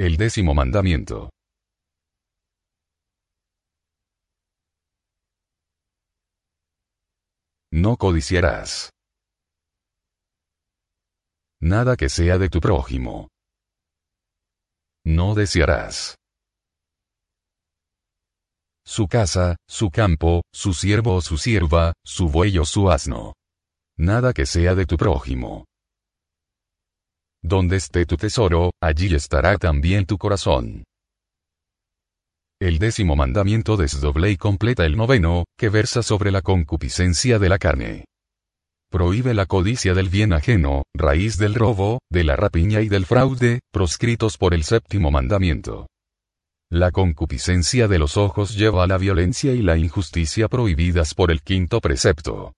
El décimo mandamiento. No codiciarás. Nada que sea de tu prójimo. No desearás. Su casa, su campo, su siervo o su sierva, su buey o su asno. Nada que sea de tu prójimo. Donde esté tu tesoro, allí estará también tu corazón. El décimo mandamiento desdoble y completa el noveno, que versa sobre la concupiscencia de la carne. Prohíbe la codicia del bien ajeno, raíz del robo, de la rapiña y del fraude, proscritos por el séptimo mandamiento. La concupiscencia de los ojos lleva a la violencia y la injusticia prohibidas por el quinto precepto.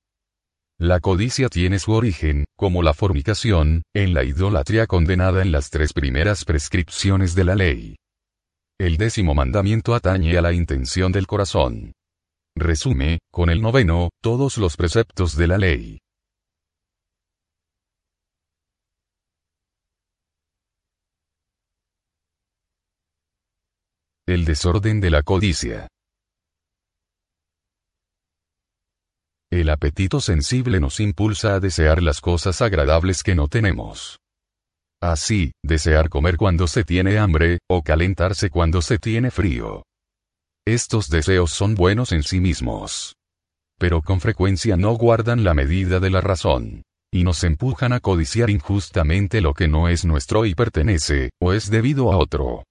La codicia tiene su origen, como la fornicación, en la idolatría condenada en las tres primeras prescripciones de la ley. El décimo mandamiento atañe a la intención del corazón. Resume, con el noveno, todos los preceptos de la ley. El desorden de la codicia. El apetito sensible nos impulsa a desear las cosas agradables que no tenemos. Así, desear comer cuando se tiene hambre, o calentarse cuando se tiene frío. Estos deseos son buenos en sí mismos. Pero con frecuencia no guardan la medida de la razón. Y nos empujan a codiciar injustamente lo que no es nuestro y pertenece, o es debido a otro.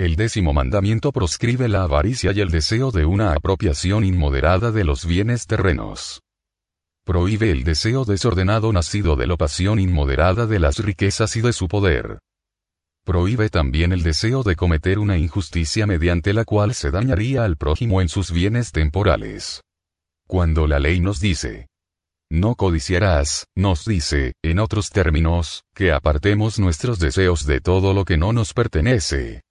El décimo mandamiento proscribe la avaricia y el deseo de una apropiación inmoderada de los bienes terrenos. Prohíbe el deseo desordenado nacido de la pasión inmoderada de las riquezas y de su poder. Prohíbe también el deseo de cometer una injusticia mediante la cual se dañaría al prójimo en sus bienes temporales. Cuando la ley nos dice, no codiciarás, nos dice, en otros términos, que apartemos nuestros deseos de todo lo que no nos pertenece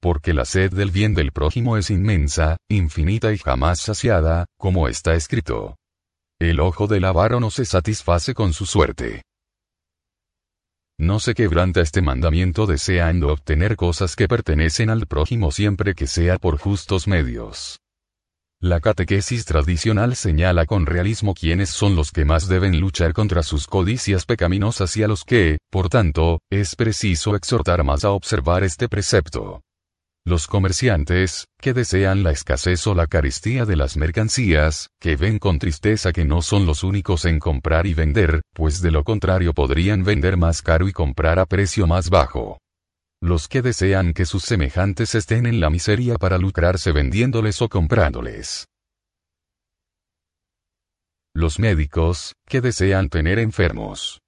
porque la sed del bien del prójimo es inmensa, infinita y jamás saciada, como está escrito. El ojo del avaro no se satisface con su suerte. No se quebranta este mandamiento deseando obtener cosas que pertenecen al prójimo siempre que sea por justos medios. La catequesis tradicional señala con realismo quiénes son los que más deben luchar contra sus codicias pecaminosas y a los que, por tanto, es preciso exhortar más a observar este precepto. Los comerciantes, que desean la escasez o la carestía de las mercancías, que ven con tristeza que no son los únicos en comprar y vender, pues de lo contrario podrían vender más caro y comprar a precio más bajo. Los que desean que sus semejantes estén en la miseria para lucrarse vendiéndoles o comprándoles. Los médicos, que desean tener enfermos.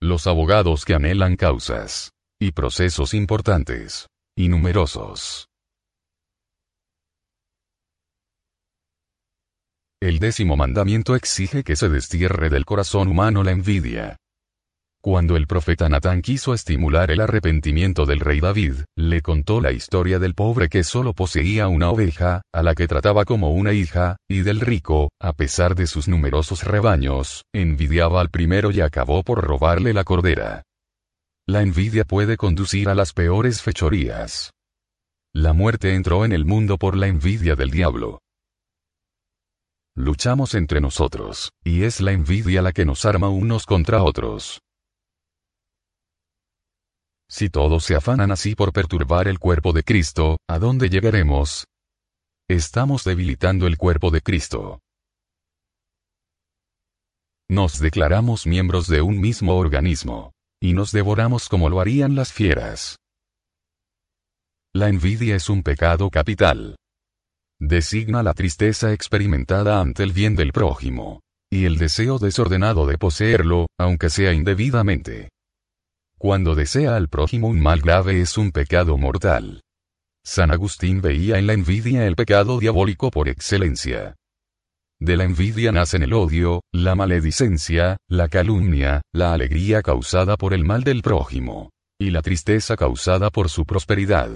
Los abogados que anhelan causas. Y procesos importantes y numerosos. El décimo mandamiento exige que se destierre del corazón humano la envidia. Cuando el profeta Natán quiso estimular el arrepentimiento del rey David, le contó la historia del pobre que solo poseía una oveja, a la que trataba como una hija, y del rico, a pesar de sus numerosos rebaños, envidiaba al primero y acabó por robarle la cordera. La envidia puede conducir a las peores fechorías. La muerte entró en el mundo por la envidia del diablo. Luchamos entre nosotros, y es la envidia la que nos arma unos contra otros. Si todos se afanan así por perturbar el cuerpo de Cristo, ¿a dónde llegaremos? Estamos debilitando el cuerpo de Cristo. Nos declaramos miembros de un mismo organismo y nos devoramos como lo harían las fieras. La envidia es un pecado capital. Designa la tristeza experimentada ante el bien del prójimo, y el deseo desordenado de poseerlo, aunque sea indebidamente. Cuando desea al prójimo un mal grave es un pecado mortal. San Agustín veía en la envidia el pecado diabólico por excelencia. De la envidia nacen el odio, la maledicencia, la calumnia, la alegría causada por el mal del prójimo, y la tristeza causada por su prosperidad.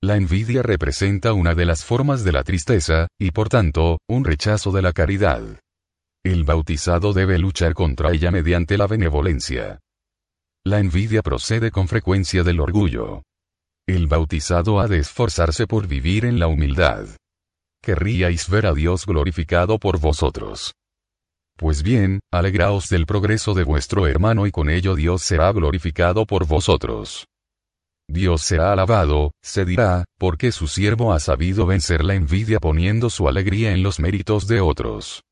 La envidia representa una de las formas de la tristeza, y por tanto, un rechazo de la caridad. El bautizado debe luchar contra ella mediante la benevolencia. La envidia procede con frecuencia del orgullo. El bautizado ha de esforzarse por vivir en la humildad. Querríais ver a Dios glorificado por vosotros. Pues bien, alegraos del progreso de vuestro hermano y con ello Dios será glorificado por vosotros. Dios será alabado, se dirá, porque su siervo ha sabido vencer la envidia poniendo su alegría en los méritos de otros.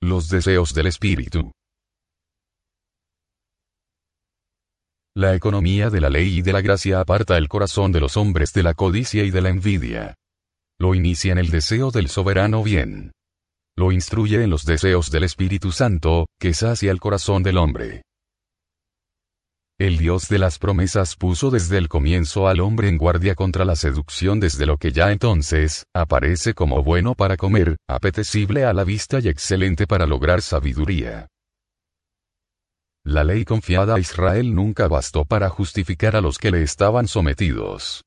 Los deseos del espíritu. La economía de la ley y de la gracia aparta el corazón de los hombres de la codicia y de la envidia. Lo inicia en el deseo del soberano bien. Lo instruye en los deseos del Espíritu Santo, que sacia el corazón del hombre. El Dios de las promesas puso desde el comienzo al hombre en guardia contra la seducción desde lo que ya entonces, aparece como bueno para comer, apetecible a la vista y excelente para lograr sabiduría. La ley confiada a Israel nunca bastó para justificar a los que le estaban sometidos.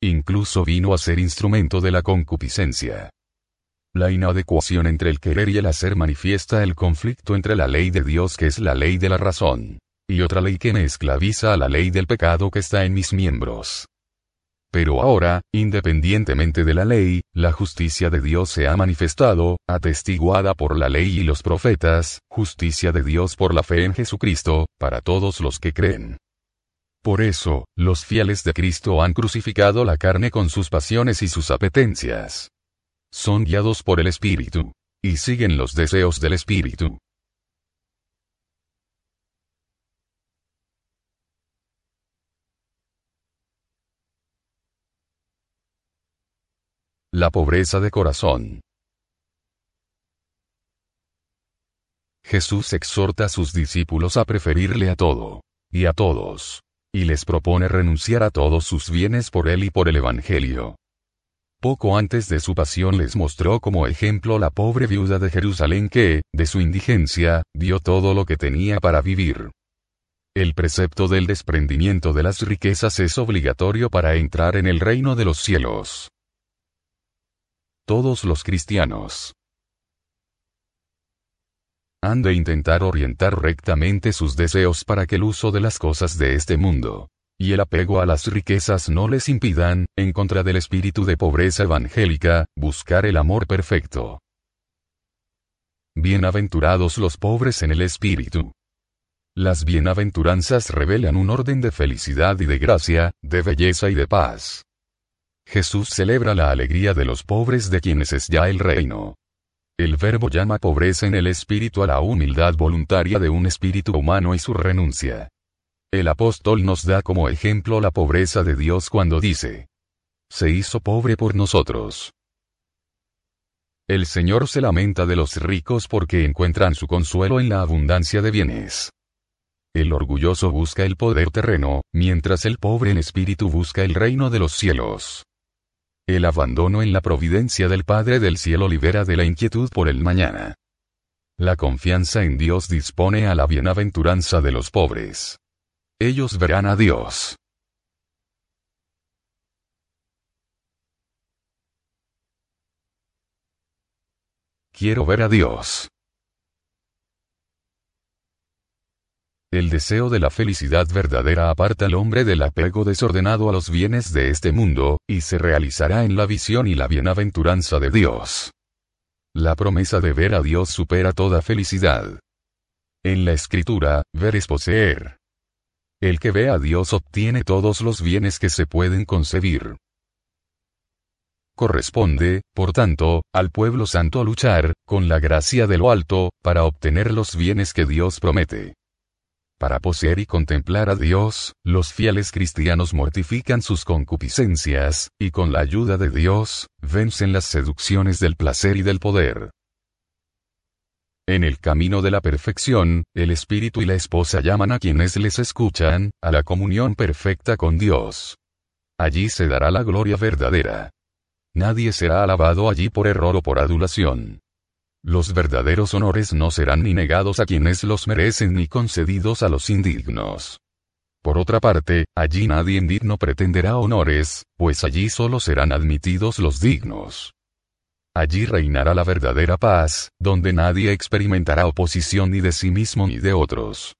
Incluso vino a ser instrumento de la concupiscencia. La inadecuación entre el querer y el hacer manifiesta el conflicto entre la ley de Dios que es la ley de la razón, y otra ley que me esclaviza a la ley del pecado que está en mis miembros. Pero ahora, independientemente de la ley, la justicia de Dios se ha manifestado, atestiguada por la ley y los profetas, justicia de Dios por la fe en Jesucristo, para todos los que creen. Por eso, los fieles de Cristo han crucificado la carne con sus pasiones y sus apetencias. Son guiados por el Espíritu. Y siguen los deseos del Espíritu. La pobreza de corazón. Jesús exhorta a sus discípulos a preferirle a todo, y a todos, y les propone renunciar a todos sus bienes por él y por el Evangelio. Poco antes de su pasión les mostró como ejemplo la pobre viuda de Jerusalén que, de su indigencia, dio todo lo que tenía para vivir. El precepto del desprendimiento de las riquezas es obligatorio para entrar en el reino de los cielos todos los cristianos han de intentar orientar rectamente sus deseos para que el uso de las cosas de este mundo y el apego a las riquezas no les impidan, en contra del espíritu de pobreza evangélica, buscar el amor perfecto. Bienaventurados los pobres en el espíritu. Las bienaventuranzas revelan un orden de felicidad y de gracia, de belleza y de paz. Jesús celebra la alegría de los pobres de quienes es ya el reino. El verbo llama pobreza en el espíritu a la humildad voluntaria de un espíritu humano y su renuncia. El apóstol nos da como ejemplo la pobreza de Dios cuando dice, se hizo pobre por nosotros. El Señor se lamenta de los ricos porque encuentran su consuelo en la abundancia de bienes. El orgulloso busca el poder terreno, mientras el pobre en espíritu busca el reino de los cielos. El abandono en la providencia del Padre del Cielo libera de la inquietud por el mañana. La confianza en Dios dispone a la bienaventuranza de los pobres. Ellos verán a Dios. Quiero ver a Dios. El deseo de la felicidad verdadera aparta al hombre del apego desordenado a los bienes de este mundo, y se realizará en la visión y la bienaventuranza de Dios. La promesa de ver a Dios supera toda felicidad. En la escritura, ver es poseer. El que ve a Dios obtiene todos los bienes que se pueden concebir. Corresponde, por tanto, al pueblo santo luchar, con la gracia de lo alto, para obtener los bienes que Dios promete. Para poseer y contemplar a Dios, los fieles cristianos mortifican sus concupiscencias, y con la ayuda de Dios, vencen las seducciones del placer y del poder. En el camino de la perfección, el espíritu y la esposa llaman a quienes les escuchan, a la comunión perfecta con Dios. Allí se dará la gloria verdadera. Nadie será alabado allí por error o por adulación. Los verdaderos honores no serán ni negados a quienes los merecen ni concedidos a los indignos. Por otra parte, allí nadie indigno pretenderá honores, pues allí solo serán admitidos los dignos. allí reinará la verdadera paz, donde nadie experimentará oposición ni de sí mismo ni de otros.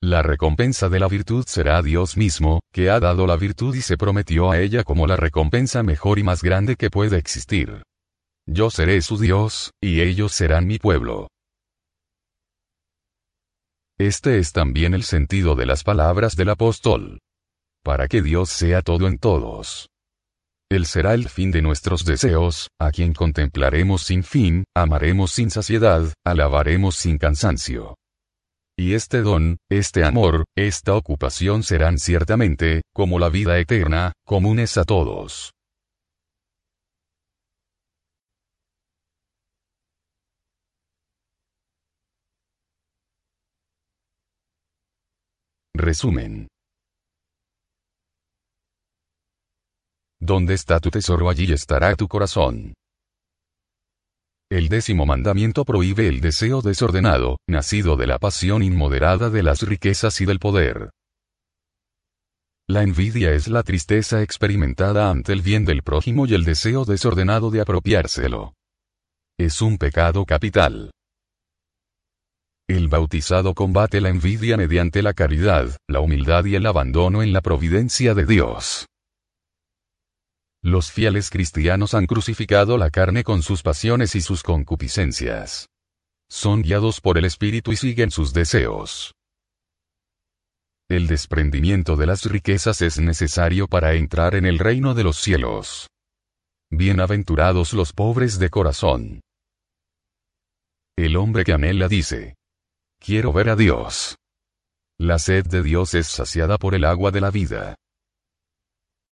La recompensa de la virtud será Dios mismo, que ha dado la virtud y se prometió a ella como la recompensa mejor y más grande que puede existir. Yo seré su Dios, y ellos serán mi pueblo. Este es también el sentido de las palabras del apóstol. Para que Dios sea todo en todos. Él será el fin de nuestros deseos, a quien contemplaremos sin fin, amaremos sin saciedad, alabaremos sin cansancio. Y este don, este amor, esta ocupación serán ciertamente, como la vida eterna, comunes a todos. Resumen. Donde está tu tesoro allí estará tu corazón. El décimo mandamiento prohíbe el deseo desordenado, nacido de la pasión inmoderada de las riquezas y del poder. La envidia es la tristeza experimentada ante el bien del prójimo y el deseo desordenado de apropiárselo. Es un pecado capital. El bautizado combate la envidia mediante la caridad, la humildad y el abandono en la providencia de Dios. Los fieles cristianos han crucificado la carne con sus pasiones y sus concupiscencias. Son guiados por el Espíritu y siguen sus deseos. El desprendimiento de las riquezas es necesario para entrar en el reino de los cielos. Bienaventurados los pobres de corazón. El hombre que anhela dice, Quiero ver a Dios. La sed de Dios es saciada por el agua de la vida.